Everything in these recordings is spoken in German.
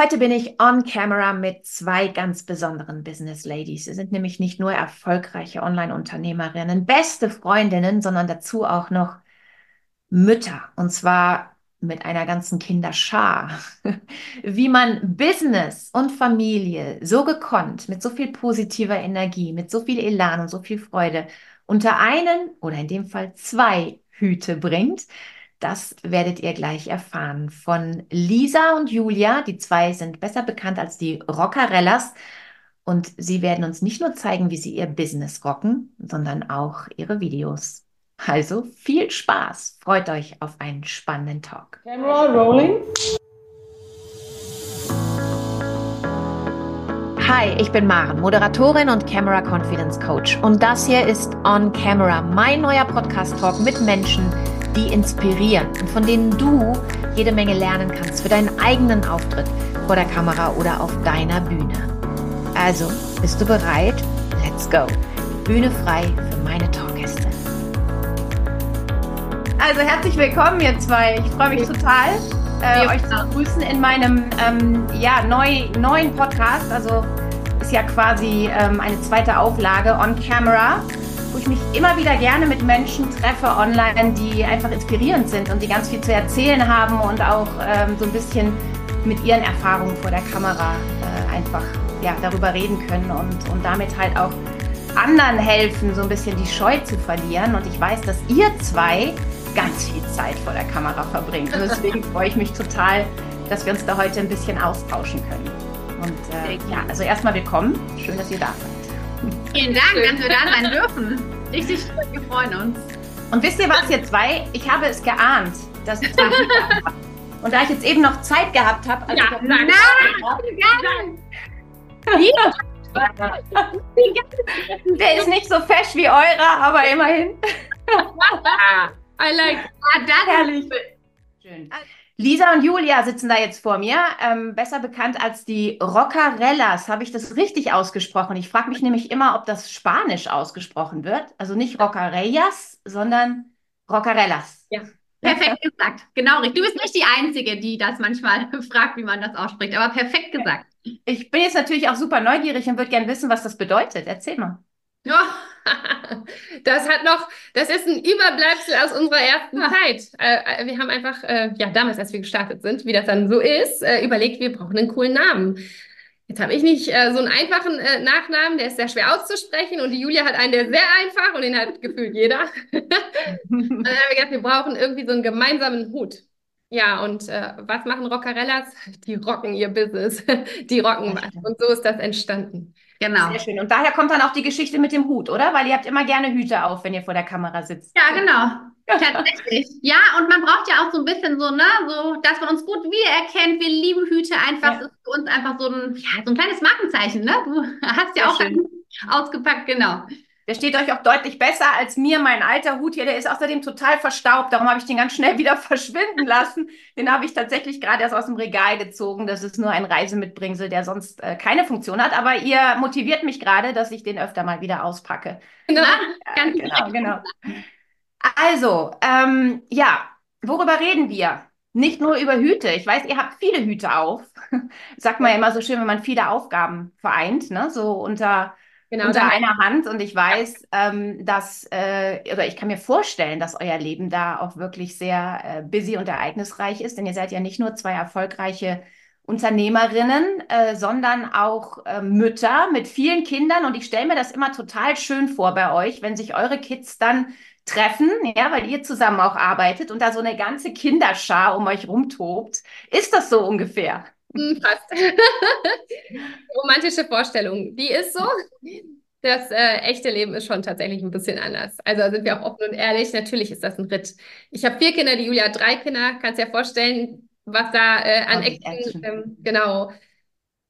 Heute bin ich on camera mit zwei ganz besonderen Business Ladies. Sie sind nämlich nicht nur erfolgreiche Online-Unternehmerinnen, beste Freundinnen, sondern dazu auch noch Mütter. Und zwar mit einer ganzen Kinderschar. Wie man Business und Familie so gekonnt, mit so viel positiver Energie, mit so viel Elan und so viel Freude unter einen oder in dem Fall zwei Hüte bringt, das werdet ihr gleich erfahren von Lisa und Julia. Die zwei sind besser bekannt als die Rockarellas. Und sie werden uns nicht nur zeigen, wie sie ihr Business rocken, sondern auch ihre Videos. Also viel Spaß. Freut euch auf einen spannenden Talk. Camera rolling. Hi, ich bin Maren, Moderatorin und Camera Confidence Coach. Und das hier ist On Camera, mein neuer Podcast-Talk mit Menschen, die inspirieren und von denen du jede Menge lernen kannst für deinen eigenen Auftritt vor der Kamera oder auf deiner Bühne. Also, bist du bereit? Let's go! Bühne frei für meine Talkgäste. Also herzlich willkommen, ihr zwei. Ich freue mich total, äh, euch zu begrüßen in meinem ähm, ja, neu, neuen Podcast. Also ist ja quasi ähm, eine zweite Auflage on Camera wo ich mich immer wieder gerne mit Menschen treffe online, die einfach inspirierend sind und die ganz viel zu erzählen haben und auch ähm, so ein bisschen mit ihren Erfahrungen vor der Kamera äh, einfach ja, darüber reden können und, und damit halt auch anderen helfen, so ein bisschen die Scheu zu verlieren. Und ich weiß, dass ihr zwei ganz viel Zeit vor der Kamera verbringt. Und deswegen freue ich mich total, dass wir uns da heute ein bisschen austauschen können. Und äh, ja, also erstmal willkommen. Schön, dass ihr da seid. Vielen Dank, dass wir da sein dürfen. Richtig schön, wir freuen uns. Und wisst ihr was, ihr zwei? Ich habe es geahnt, dass es Und da ich jetzt eben noch Zeit gehabt habe, also ja, nein, nein, Der ist nicht so fesch wie eurer, aber immerhin. I like. Ah, das Herrlich. Schön. Lisa und Julia sitzen da jetzt vor mir, ähm, besser bekannt als die Roccarellas. Habe ich das richtig ausgesprochen? Ich frage mich nämlich immer, ob das Spanisch ausgesprochen wird. Also nicht Roccarellas, sondern Roccarellas. Ja, perfekt gesagt. Genau richtig. Du bist nicht die Einzige, die das manchmal fragt, wie man das ausspricht, aber perfekt gesagt. Ich bin jetzt natürlich auch super neugierig und würde gerne wissen, was das bedeutet. Erzähl mal. Ja, das hat noch, das ist ein Überbleibsel aus unserer ersten ja. Zeit. Äh, äh, wir haben einfach, äh, ja, damals, als wir gestartet sind, wie das dann so ist, äh, überlegt, wir brauchen einen coolen Namen. Jetzt habe ich nicht äh, so einen einfachen äh, Nachnamen, der ist sehr schwer auszusprechen und die Julia hat einen, der sehr einfach und den hat gefühlt jeder. dann haben wir gedacht, wir brauchen irgendwie so einen gemeinsamen Hut. Ja, und was machen Roccarellas? Die rocken ihr Business. die rocken was. Und so ist das entstanden. Genau. Sehr schön. Und daher kommt dann auch die Geschichte mit dem Hut, oder? Weil ihr habt immer gerne Hüte auf, wenn ihr vor der Kamera sitzt. Ja, genau. Tatsächlich. Ja, und man braucht ja auch so ein bisschen so, ne, so, dass man uns gut wiedererkennt. Wir lieben Hüte einfach. Ja. Das ist für uns einfach so ein, ja, so ein kleines Markenzeichen, ne? Du hast ja Sehr auch ausgepackt, genau. Der steht euch auch deutlich besser als mir. Mein alter Hut hier, der ist außerdem total verstaubt. Darum habe ich den ganz schnell wieder verschwinden lassen. Den habe ich tatsächlich gerade erst aus dem Regal gezogen. Das ist nur ein Reisemitbringsel, der sonst äh, keine Funktion hat. Aber ihr motiviert mich gerade, dass ich den öfter mal wieder auspacke. Genau, ja, genau, genau. Also, ähm, ja, worüber reden wir? Nicht nur über Hüte. Ich weiß, ihr habt viele Hüte auf. Sagt man ja immer so schön, wenn man viele Aufgaben vereint, ne? So unter genau, unter einer Hand. Und ich weiß, ähm, dass, äh, oder ich kann mir vorstellen, dass euer Leben da auch wirklich sehr äh, busy und ereignisreich ist, denn ihr seid ja nicht nur zwei erfolgreiche Unternehmerinnen, äh, sondern auch äh, Mütter mit vielen Kindern. Und ich stelle mir das immer total schön vor bei euch, wenn sich eure Kids dann treffen, ja, weil ihr zusammen auch arbeitet und da so eine ganze Kinderschar um euch rumtobt. Ist das so ungefähr? Hm, fast. Romantische Vorstellung. Die ist so. Das äh, echte Leben ist schon tatsächlich ein bisschen anders. Also sind wir auch offen und ehrlich. Natürlich ist das ein Ritt. Ich habe vier Kinder, die Julia hat drei Kinder. Kannst dir ja vorstellen, was da äh, an Action, ähm, genau,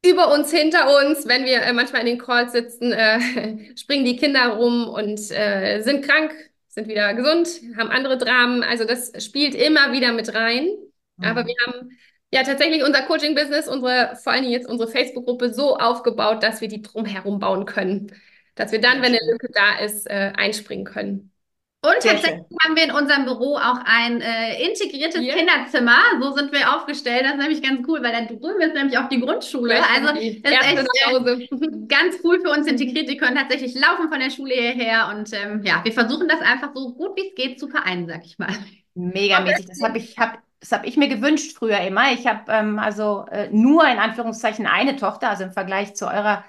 über uns, hinter uns, wenn wir äh, manchmal in den Calls sitzen, äh, springen die Kinder rum und äh, sind krank, sind wieder gesund, haben andere Dramen. Also das spielt immer wieder mit rein. Mhm. Aber wir haben ja, tatsächlich unser Coaching-Business, unsere, vor allen Dingen jetzt unsere Facebook-Gruppe so aufgebaut, dass wir die drumherum bauen können. Dass wir dann, wenn eine Lücke da ist, äh, einspringen können. Und Sehr tatsächlich schön. haben wir in unserem Büro auch ein äh, integriertes yeah. Kinderzimmer. So sind wir aufgestellt. Das ist nämlich ganz cool, weil da drüben ist nämlich auch die Grundschule. Ja, also das ist echt äh, ganz cool für uns integriert. Die können tatsächlich laufen von der Schule hierher. Und ähm, ja, wir versuchen das einfach so gut wie es geht zu vereinen, sag ich mal. Megamäßig. Das habe ich, hab, das hab ich mir gewünscht früher immer. Ich habe ähm, also äh, nur in Anführungszeichen eine Tochter. Also im Vergleich zu eurer,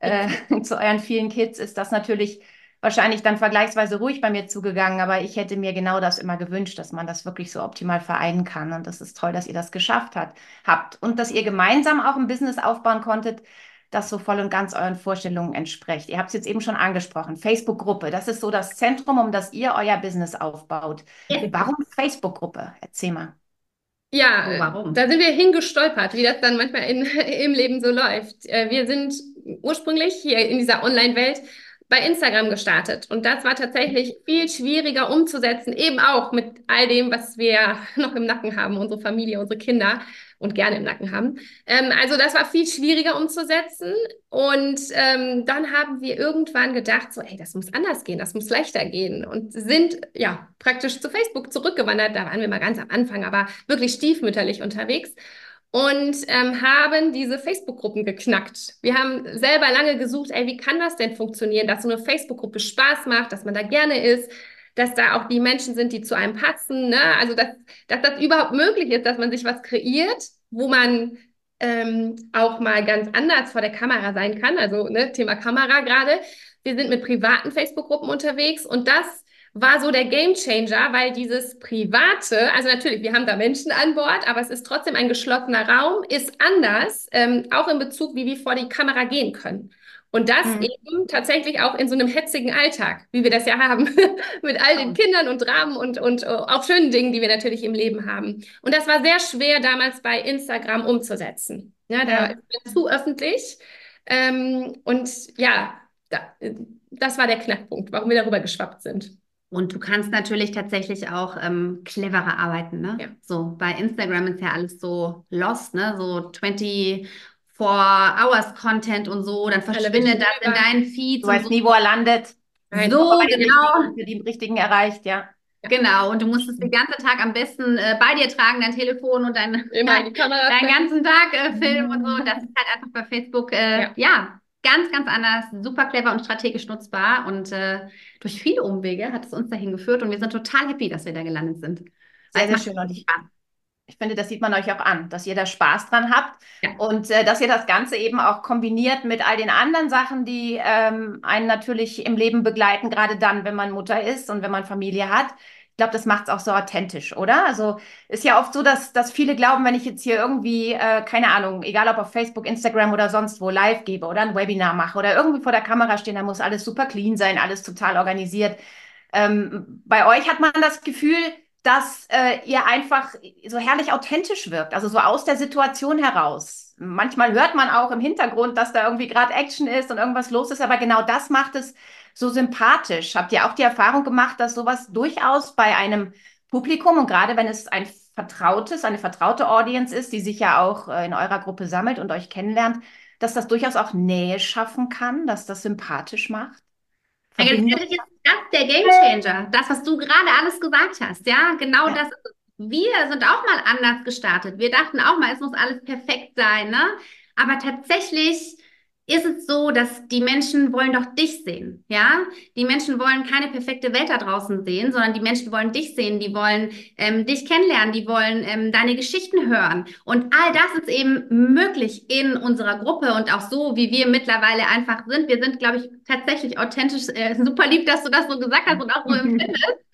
äh, zu euren vielen Kids ist das natürlich wahrscheinlich dann vergleichsweise ruhig bei mir zugegangen, aber ich hätte mir genau das immer gewünscht, dass man das wirklich so optimal vereinen kann. Und das ist toll, dass ihr das geschafft hat, habt und dass ihr gemeinsam auch ein Business aufbauen konntet, das so voll und ganz euren Vorstellungen entspricht. Ihr habt es jetzt eben schon angesprochen, Facebook-Gruppe, das ist so das Zentrum, um das ihr euer Business aufbaut. Ja. Warum Facebook-Gruppe? Erzähl mal. Ja, oh, warum? da sind wir hingestolpert, wie das dann manchmal in, im Leben so läuft. Äh, wir sind ursprünglich hier in dieser Online-Welt bei Instagram gestartet. Und das war tatsächlich viel schwieriger umzusetzen, eben auch mit all dem, was wir noch im Nacken haben, unsere Familie, unsere Kinder und gerne im Nacken haben. Ähm, also das war viel schwieriger umzusetzen. Und ähm, dann haben wir irgendwann gedacht, so, ey, das muss anders gehen, das muss leichter gehen. Und sind ja praktisch zu Facebook zurückgewandert. Da waren wir mal ganz am Anfang, aber wirklich stiefmütterlich unterwegs und ähm, haben diese Facebook-Gruppen geknackt. Wir haben selber lange gesucht, ey, wie kann das denn funktionieren, dass so eine Facebook-Gruppe Spaß macht, dass man da gerne ist, dass da auch die Menschen sind, die zu einem passen. Ne? Also, dass, dass das überhaupt möglich ist, dass man sich was kreiert, wo man ähm, auch mal ganz anders vor der Kamera sein kann. Also ne, Thema Kamera gerade. Wir sind mit privaten Facebook-Gruppen unterwegs und das war so der Game Changer, weil dieses Private, also natürlich, wir haben da Menschen an Bord, aber es ist trotzdem ein geschlossener Raum, ist anders, ähm, auch in Bezug, wie wir vor die Kamera gehen können. Und das mhm. eben tatsächlich auch in so einem hetzigen Alltag, wie wir das ja haben, mit all den Kindern und Dramen und, und uh, auch schönen Dingen, die wir natürlich im Leben haben. Und das war sehr schwer damals bei Instagram umzusetzen. Ja, da ja. ist zu öffentlich. Ähm, und ja, da, das war der Knackpunkt, warum wir darüber geschwappt sind. Und du kannst natürlich tatsächlich auch ähm, cleverer arbeiten, ne? Ja. So, bei Instagram ist ja alles so lost, ne? So 24 Hours Content und so, dann verschwindet das in deinen Feeds. Du weißt so. nie, wo er landet. Nein, so, genau. Für die richtigen erreicht, ja. Genau, und du musst es den ganzen Tag am besten äh, bei dir tragen, dein Telefon und dein, dein, deinen ganzen Tag äh, filmen und so. Das ist halt einfach bei Facebook, äh, ja. ja ganz, ganz anders, super clever und strategisch nutzbar. Und äh, durch viele Umwege hat es uns dahin geführt und wir sind total happy, dass wir da gelandet sind. Sehr, sehr schön. Und ich, ich finde, das sieht man euch auch an, dass ihr da Spaß dran habt ja. und äh, dass ihr das Ganze eben auch kombiniert mit all den anderen Sachen, die ähm, einen natürlich im Leben begleiten, gerade dann, wenn man Mutter ist und wenn man Familie hat glaube, das macht es auch so authentisch, oder? Also ist ja oft so, dass, dass viele glauben, wenn ich jetzt hier irgendwie, äh, keine Ahnung, egal ob auf Facebook, Instagram oder sonst wo live gebe oder ein Webinar mache oder irgendwie vor der Kamera stehen, da muss alles super clean sein, alles total organisiert. Ähm, bei euch hat man das Gefühl, dass äh, ihr einfach so herrlich authentisch wirkt, also so aus der Situation heraus. Manchmal hört man auch im Hintergrund, dass da irgendwie gerade Action ist und irgendwas los ist, aber genau das macht es so sympathisch? Habt ihr auch die Erfahrung gemacht, dass sowas durchaus bei einem Publikum und gerade wenn es ein vertrautes, eine vertraute Audience ist, die sich ja auch äh, in eurer Gruppe sammelt und euch kennenlernt, dass das durchaus auch Nähe schaffen kann, dass das sympathisch macht? Ja, jetzt ist das der Gamechanger, das, was du gerade alles gesagt hast, ja, genau ja. das. Wir sind auch mal anders gestartet. Wir dachten auch mal, es muss alles perfekt sein, ne? Aber tatsächlich ist es so, dass die Menschen wollen doch dich sehen, ja? Die Menschen wollen keine perfekte Welt da draußen sehen, sondern die Menschen wollen dich sehen, die wollen ähm, dich kennenlernen, die wollen ähm, deine Geschichten hören. Und all das ist eben möglich in unserer Gruppe und auch so, wie wir mittlerweile einfach sind. Wir sind, glaube ich, tatsächlich authentisch. Äh, super lieb, dass du das so gesagt hast und auch so empfindest.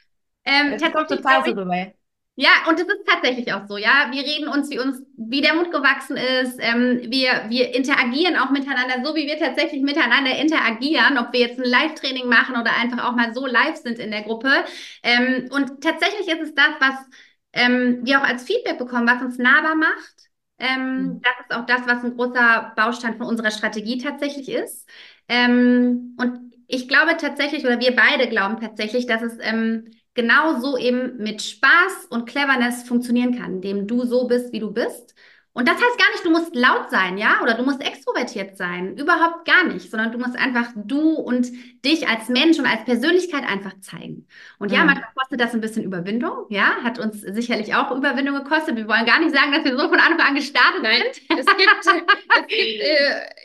Ähm, das total so rüber. Ja, und es ist tatsächlich auch so, ja. Wir reden uns, wie uns, wie der Mund gewachsen ist. Ähm, wir, wir interagieren auch miteinander, so wie wir tatsächlich miteinander interagieren, ob wir jetzt ein Live-Training machen oder einfach auch mal so live sind in der Gruppe. Ähm, und tatsächlich ist es das, was ähm, wir auch als Feedback bekommen, was uns nahbar macht. Ähm, mhm. Das ist auch das, was ein großer Baustein von unserer Strategie tatsächlich ist. Ähm, und ich glaube tatsächlich, oder wir beide glauben tatsächlich, dass es ähm, genau so eben mit Spaß und Cleverness funktionieren kann, indem du so bist, wie du bist Und das heißt gar nicht, du musst laut sein, ja, oder du musst extrovertiert sein. Überhaupt gar nicht, sondern du musst einfach du und dich als Mensch und als Persönlichkeit einfach zeigen. Und ja, mhm. manchmal kostet das ein bisschen Überwindung, ja, hat uns sicherlich auch Überwindung gekostet. Wir wollen gar nicht sagen, dass wir so von Anfang an gestartet Nein, sind. Es gibt, es gibt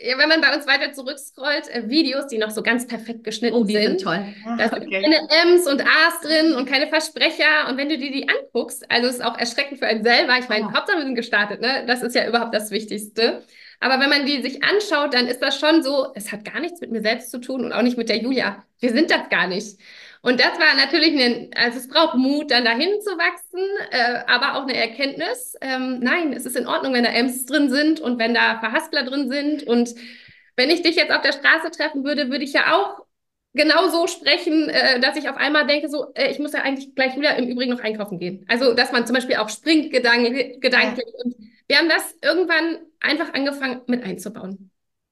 äh, wenn man bei uns weiter zurückscrollt, äh, Videos, die noch so ganz perfekt geschnitten oh, die sind. sind toll. Da sind okay. keine M's und A's drin und keine Versprecher. Und wenn du dir die anguckst, also es ist auch erschreckend für einen selber. Ich meine, oh. Hauptsache wir sind gestartet, ne? Das ist ja überhaupt das Wichtigste. Aber wenn man die sich anschaut, dann ist das schon so, es hat gar nichts mit mir selbst zu tun und auch nicht mit der Julia. Wir sind das gar nicht. Und das war natürlich ein, also es braucht Mut, dann dahin zu wachsen, äh, aber auch eine Erkenntnis. Ähm, nein, es ist in Ordnung, wenn da Ems drin sind und wenn da Verhaspler drin sind. Und wenn ich dich jetzt auf der Straße treffen würde, würde ich ja auch genau so sprechen, äh, dass ich auf einmal denke, so, äh, ich muss ja eigentlich gleich wieder im Übrigen noch einkaufen gehen. Also, dass man zum Beispiel auch springt gedanklich, gedanklich ja. und wir haben das irgendwann einfach angefangen mit einzubauen.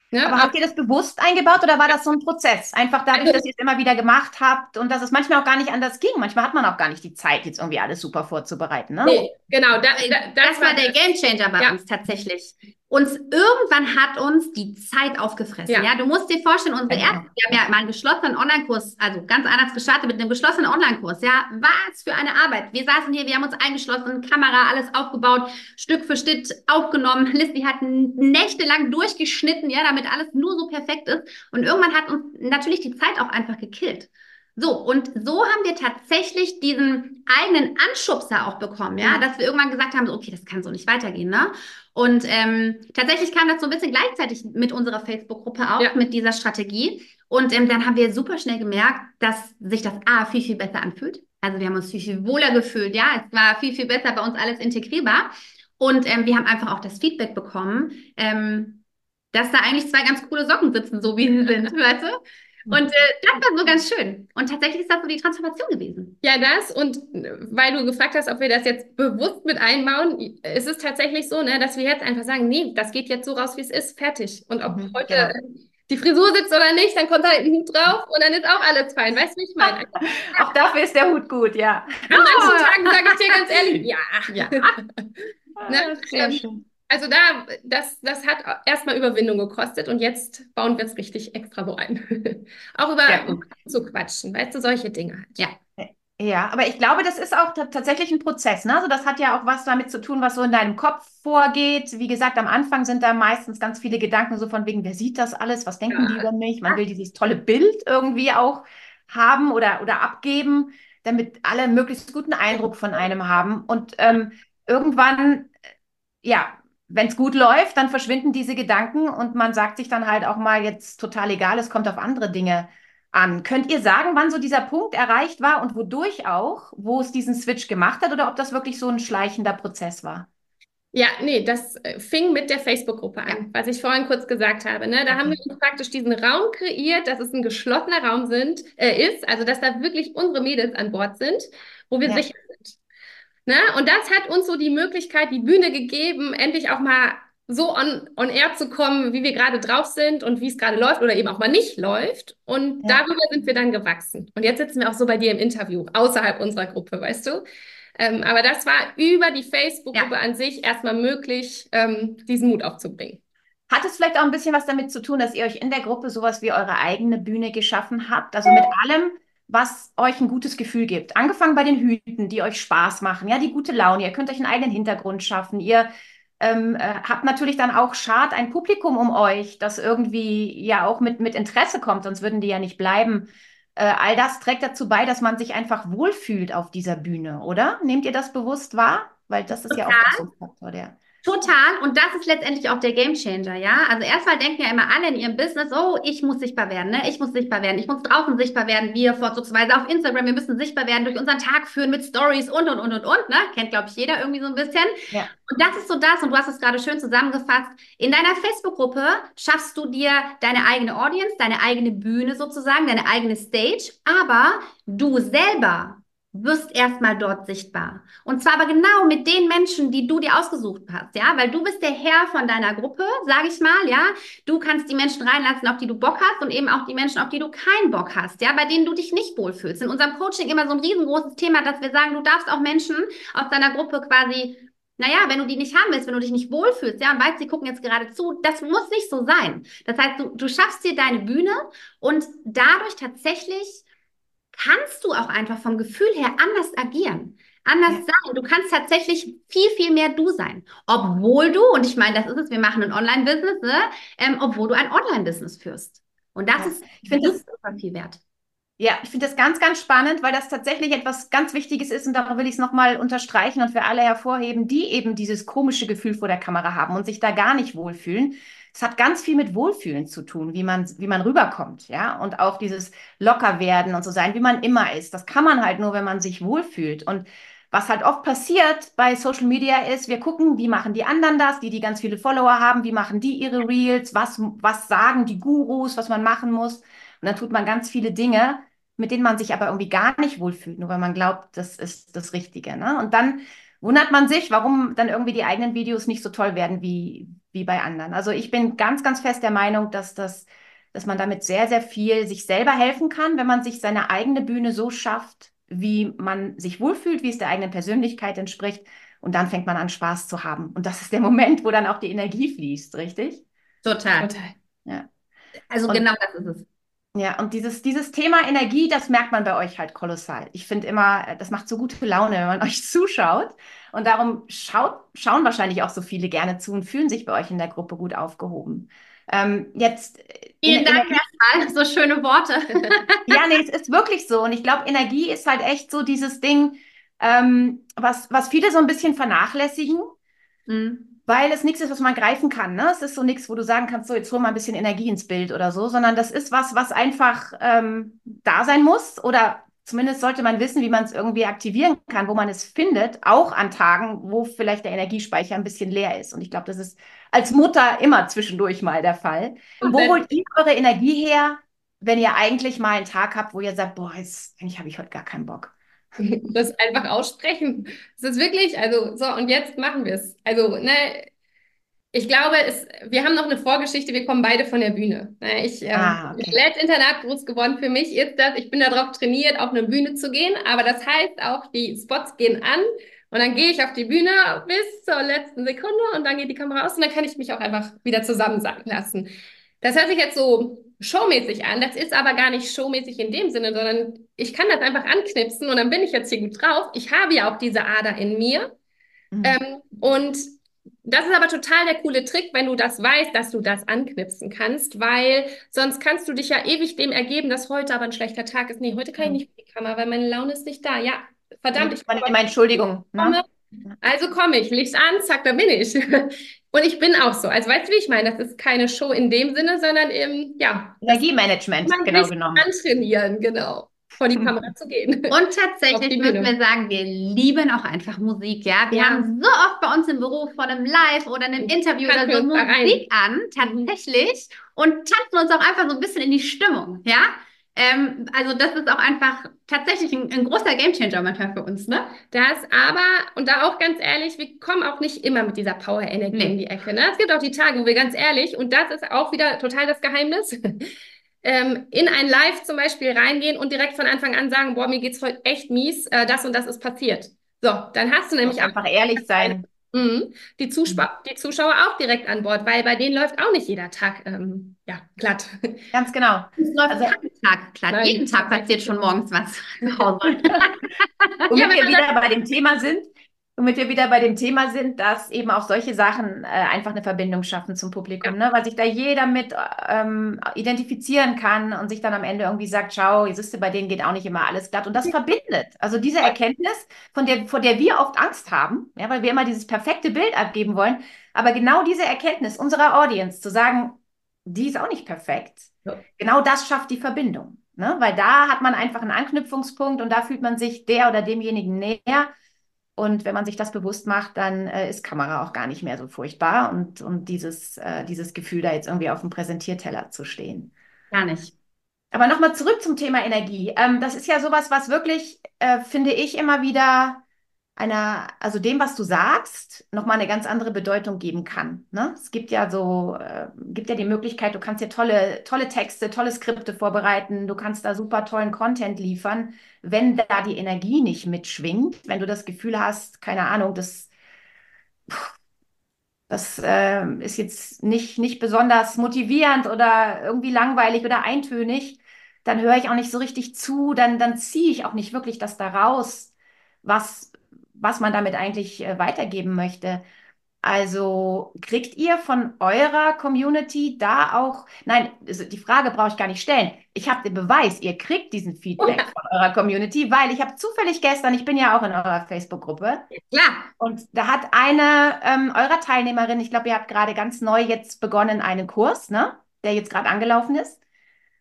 Ja, aber habt ihr das bewusst eingebaut oder war das so ein Prozess? Einfach dadurch, dass ihr es immer wieder gemacht habt und dass es manchmal auch gar nicht anders ging. Manchmal hat man auch gar nicht die Zeit, jetzt irgendwie alles super vorzubereiten. Ne? Nee, genau. Da, da, das, das, war der Gamechanger bei ja. uns tatsächlich uns irgendwann hat uns die Zeit aufgefressen. Ja, ja du musst dir vorstellen, unsere genau. Ärzte, wir haben ja mal einen geschlossenen Online-Kurs, also ganz anders gestartet mit einem geschlossenen Online-Kurs. Ja, was für eine Arbeit. Wir saßen hier, wir haben uns eingeschlossen, Kamera, alles aufgebaut, Stück für Stück aufgenommen. Lissy hat nächtelang durchgeschnitten, ja, damit alles nur so perfekt ist. Und irgendwann hat uns natürlich die Zeit auch einfach gekillt. So, und so haben wir tatsächlich diesen eigenen Anschubser auch bekommen, ja, dass wir irgendwann gesagt haben, so, okay, das kann so nicht weitergehen, ne? Und ähm, tatsächlich kam das so ein bisschen gleichzeitig mit unserer Facebook-Gruppe auch, ja. mit dieser Strategie. Und ähm, dann haben wir super schnell gemerkt, dass sich das A viel, viel besser anfühlt. Also wir haben uns viel, viel wohler gefühlt, ja, es war viel, viel besser bei uns alles integrierbar. Und ähm, wir haben einfach auch das Feedback bekommen, ähm, dass da eigentlich zwei ganz coole Socken sitzen, so wie sie sind, weißt du? Und äh, das war so ganz schön. Und tatsächlich ist das so die Transformation gewesen. Ja, das. Und weil du gefragt hast, ob wir das jetzt bewusst mit einbauen, ist es tatsächlich so, ne, dass wir jetzt einfach sagen, nee, das geht jetzt so raus, wie es ist, fertig. Und ob mhm, heute ja. die Frisur sitzt oder nicht, dann kommt halt ein Hut drauf und dann ist auch alles fein. Weißt du, wie ich meine? auch dafür ist der Hut gut, ja. An manchen Tagen sage ich dir ganz ehrlich, ja. ja. ne? Sehr ähm, schön. Also da, das, das hat erstmal Überwindung gekostet und jetzt bauen wir es richtig extra so ein. auch über ja. zu quatschen, weißt du, solche Dinge halt. Ja. Ja, aber ich glaube, das ist auch tatsächlich ein Prozess. Ne? Also das hat ja auch was damit zu tun, was so in deinem Kopf vorgeht. Wie gesagt, am Anfang sind da meistens ganz viele Gedanken so von wegen, wer sieht das alles? Was denken ja. die über mich? Man will dieses tolle Bild irgendwie auch haben oder, oder abgeben, damit alle möglichst guten Eindruck von einem haben. Und ähm, irgendwann, ja, wenn es gut läuft, dann verschwinden diese Gedanken und man sagt sich dann halt auch mal jetzt total egal, es kommt auf andere Dinge an. Könnt ihr sagen, wann so dieser Punkt erreicht war und wodurch auch, wo es diesen Switch gemacht hat oder ob das wirklich so ein schleichender Prozess war? Ja, nee, das äh, fing mit der Facebook-Gruppe an, ja. was ich vorhin kurz gesagt habe. Ne? Da okay. haben wir uns praktisch diesen Raum kreiert, dass es ein geschlossener Raum sind, äh, ist, also dass da wirklich unsere Mädels an Bord sind, wo wir ja. sicher sind. Ne? Und das hat uns so die Möglichkeit, die Bühne gegeben, endlich auch mal so on, on air zu kommen, wie wir gerade drauf sind und wie es gerade läuft oder eben auch mal nicht läuft. Und ja. darüber sind wir dann gewachsen. Und jetzt sitzen wir auch so bei dir im Interview, außerhalb unserer Gruppe, weißt du? Ähm, aber das war über die Facebook-Gruppe ja. an sich erstmal möglich, ähm, diesen Mut aufzubringen. Hat es vielleicht auch ein bisschen was damit zu tun, dass ihr euch in der Gruppe sowas wie eure eigene Bühne geschaffen habt? Also mit allem, was euch ein gutes Gefühl gibt. Angefangen bei den Hüten, die euch Spaß machen, ja, die gute Laune. Ihr könnt euch einen eigenen Hintergrund schaffen. Ihr ähm, äh, habt natürlich dann auch schad ein Publikum um euch, das irgendwie ja auch mit, mit Interesse kommt, sonst würden die ja nicht bleiben. Äh, all das trägt dazu bei, dass man sich einfach wohlfühlt auf dieser Bühne, oder? Nehmt ihr das bewusst wahr? Weil das ist Total. ja auch der Faktor, der. Total. Und das ist letztendlich auch der Gamechanger, ja. Also erstmal denken ja immer alle in ihrem Business, oh, ich muss sichtbar werden, ne? Ich muss sichtbar werden, ich muss draußen sichtbar werden, wir vorzugsweise auf Instagram, wir müssen sichtbar werden, durch unseren Tag führen mit Stories und und und und und, ne? Kennt, glaube ich, jeder irgendwie so ein bisschen. Ja. Und das ist so das, und du hast es gerade schön zusammengefasst. In deiner Facebook-Gruppe schaffst du dir deine eigene Audience, deine eigene Bühne sozusagen, deine eigene Stage, aber du selber wirst erstmal dort sichtbar. Und zwar aber genau mit den Menschen, die du dir ausgesucht hast, ja, weil du bist der Herr von deiner Gruppe, sage ich mal, ja. Du kannst die Menschen reinlassen, auf die du Bock hast und eben auch die Menschen, auf die du keinen Bock hast, ja, bei denen du dich nicht wohlfühlst. In unserem Coaching immer so ein riesengroßes Thema, dass wir sagen, du darfst auch Menschen aus deiner Gruppe quasi naja, wenn du die nicht haben willst, wenn du dich nicht wohlfühlst, ja, und weißt, sie gucken jetzt gerade zu, das muss nicht so sein. Das heißt, du, du schaffst dir deine Bühne und dadurch tatsächlich kannst du auch einfach vom Gefühl her anders agieren anders ja. sein. Du kannst tatsächlich viel, viel mehr du sein. Obwohl du, und ich meine, das ist es, wir machen ein Online-Business, ne? ähm, obwohl du ein Online-Business führst. Und das ja. ist, ich finde das super viel wert. Ja, ich finde das ganz, ganz spannend, weil das tatsächlich etwas ganz Wichtiges ist und darum will ich es nochmal unterstreichen und für alle hervorheben, die eben dieses komische Gefühl vor der Kamera haben und sich da gar nicht wohlfühlen. Es hat ganz viel mit Wohlfühlen zu tun, wie man, wie man rüberkommt, ja, und auch dieses Lockerwerden und so sein, wie man immer ist. Das kann man halt nur, wenn man sich wohlfühlt. Und was halt oft passiert bei Social Media ist, wir gucken, wie machen die anderen das, die, die ganz viele Follower haben, wie machen die ihre Reels, was, was sagen die Gurus, was man machen muss. Und dann tut man ganz viele Dinge, mit denen man sich aber irgendwie gar nicht wohlfühlt, nur weil man glaubt, das ist das Richtige. Ne? Und dann wundert man sich, warum dann irgendwie die eigenen Videos nicht so toll werden wie, wie bei anderen. Also ich bin ganz, ganz fest der Meinung, dass das, dass man damit sehr, sehr viel sich selber helfen kann, wenn man sich seine eigene Bühne so schafft, wie man sich wohlfühlt, wie es der eigenen Persönlichkeit entspricht. Und dann fängt man an, Spaß zu haben. Und das ist der Moment, wo dann auch die Energie fließt, richtig? Total. Total. Ja. Also und, genau das ist es. Ja, und dieses, dieses Thema Energie, das merkt man bei euch halt kolossal. Ich finde immer, das macht so gute Laune, wenn man euch zuschaut. Und darum schaut, schauen wahrscheinlich auch so viele gerne zu und fühlen sich bei euch in der Gruppe gut aufgehoben. Ähm, jetzt. Äh, Vielen Dank erstmal, so schöne Worte. ja, nee, es ist wirklich so. Und ich glaube, Energie ist halt echt so dieses Ding, ähm, was, was viele so ein bisschen vernachlässigen, mhm. Weil es nichts ist, was man greifen kann. Ne? Es ist so nichts, wo du sagen kannst, so jetzt hol mal ein bisschen Energie ins Bild oder so, sondern das ist was, was einfach ähm, da sein muss oder zumindest sollte man wissen, wie man es irgendwie aktivieren kann, wo man es findet, auch an Tagen, wo vielleicht der Energiespeicher ein bisschen leer ist. Und ich glaube, das ist als Mutter immer zwischendurch mal der Fall. Und wo holt ihr eure Energie her, wenn ihr eigentlich mal einen Tag habt, wo ihr sagt, boah, jetzt, eigentlich habe ich heute gar keinen Bock? Das einfach aussprechen. Das ist wirklich, also so, und jetzt machen wir es. Also, ne, ich glaube, es, wir haben noch eine Vorgeschichte, wir kommen beide von der Bühne. Ne, ich, ähm, ah, okay. Internat groß geworden für mich ist das, ich bin darauf trainiert, auf eine Bühne zu gehen, aber das heißt auch, die Spots gehen an und dann gehe ich auf die Bühne bis zur letzten Sekunde und dann geht die Kamera aus und dann kann ich mich auch einfach wieder zusammensacken lassen. Das hört sich jetzt so showmäßig an, das ist aber gar nicht showmäßig in dem Sinne, sondern ich kann das einfach anknipsen und dann bin ich jetzt hier gut drauf. Ich habe ja auch diese Ader in mir. Mhm. Ähm, und das ist aber total der coole Trick, wenn du das weißt, dass du das anknipsen kannst, weil sonst kannst du dich ja ewig dem ergeben, dass heute aber ein schlechter Tag ist. Nee, heute kann ich nicht für die Kamera, weil meine Laune ist nicht da. Ja, verdammt, ich meine, meine Entschuldigung. Ne? Also komme ich, leg's an, zack, da bin ich. Und ich bin auch so. Also weißt du, wie ich meine? Das ist keine Show in dem Sinne, sondern im, ja. Energiemanagement, genau genommen. Antrainieren, genau. Vor die Kamera zu gehen. Und tatsächlich müssen wir sagen, wir lieben auch einfach Musik, ja. Wir ja. haben so oft bei uns im Büro vor einem Live oder einem Interview oder so Musik an, tatsächlich, und tanzen uns auch einfach so ein bisschen in die Stimmung, ja. Ähm, also das ist auch einfach tatsächlich ein, ein großer Gamechanger manchmal für uns, ne? Das aber, und da auch ganz ehrlich, wir kommen auch nicht immer mit dieser Power-Energie nee. in die Ecke. Ne? Es gibt auch die Tage, wo wir ganz ehrlich, und das ist auch wieder total das Geheimnis, ähm, in ein Live zum Beispiel reingehen und direkt von Anfang an sagen, boah, mir geht's heute echt mies, äh, das und das ist passiert. So, dann hast du nämlich einfach ehrlich sein. Mhm. Die, Zuspa mhm. die Zuschauer auch direkt an Bord, weil bei denen läuft auch nicht jeder Tag ähm, ja, glatt. Ganz genau. Es läuft also, kein Tag glatt. Nein, Jeden Tag passiert schon morgens was zu Hause. Womit ja, wir wieder bei dem Thema sind, womit wir wieder bei dem Thema sind, dass eben auch solche Sachen äh, einfach eine Verbindung schaffen zum Publikum, ja. ne? weil sich da jeder mit ähm, identifizieren kann und sich dann am Ende irgendwie sagt, schau, ihr du, bei denen geht auch nicht immer alles glatt. Und das ja. verbindet. Also diese Erkenntnis, von der, vor der wir oft Angst haben, ja, weil wir immer dieses perfekte Bild abgeben wollen, aber genau diese Erkenntnis unserer Audience zu sagen, die ist auch nicht perfekt, ja. genau das schafft die Verbindung. Ne? Weil da hat man einfach einen Anknüpfungspunkt und da fühlt man sich der oder demjenigen näher und wenn man sich das bewusst macht, dann äh, ist Kamera auch gar nicht mehr so furchtbar und, und dieses, äh, dieses Gefühl, da jetzt irgendwie auf dem Präsentierteller zu stehen. Gar nicht. Aber nochmal zurück zum Thema Energie. Ähm, das ist ja sowas, was wirklich, äh, finde ich, immer wieder einer, also dem, was du sagst, nochmal eine ganz andere Bedeutung geben kann. Ne? Es gibt ja so, äh, gibt ja die Möglichkeit, du kannst dir tolle, tolle Texte, tolle Skripte vorbereiten, du kannst da super tollen Content liefern. Wenn da die Energie nicht mitschwingt, wenn du das Gefühl hast, keine Ahnung, das, das äh, ist jetzt nicht, nicht besonders motivierend oder irgendwie langweilig oder eintönig, dann höre ich auch nicht so richtig zu, dann, dann ziehe ich auch nicht wirklich das daraus, was, was man damit eigentlich äh, weitergeben möchte. Also kriegt ihr von eurer Community da auch, nein, also die Frage brauche ich gar nicht stellen. Ich habe den Beweis, ihr kriegt diesen Feedback von eurer Community, weil ich habe zufällig gestern, ich bin ja auch in eurer Facebook-Gruppe. Klar. Und da hat eine ähm, eurer Teilnehmerinnen, ich glaube, ihr habt gerade ganz neu jetzt begonnen, einen Kurs, ne? Der jetzt gerade angelaufen ist.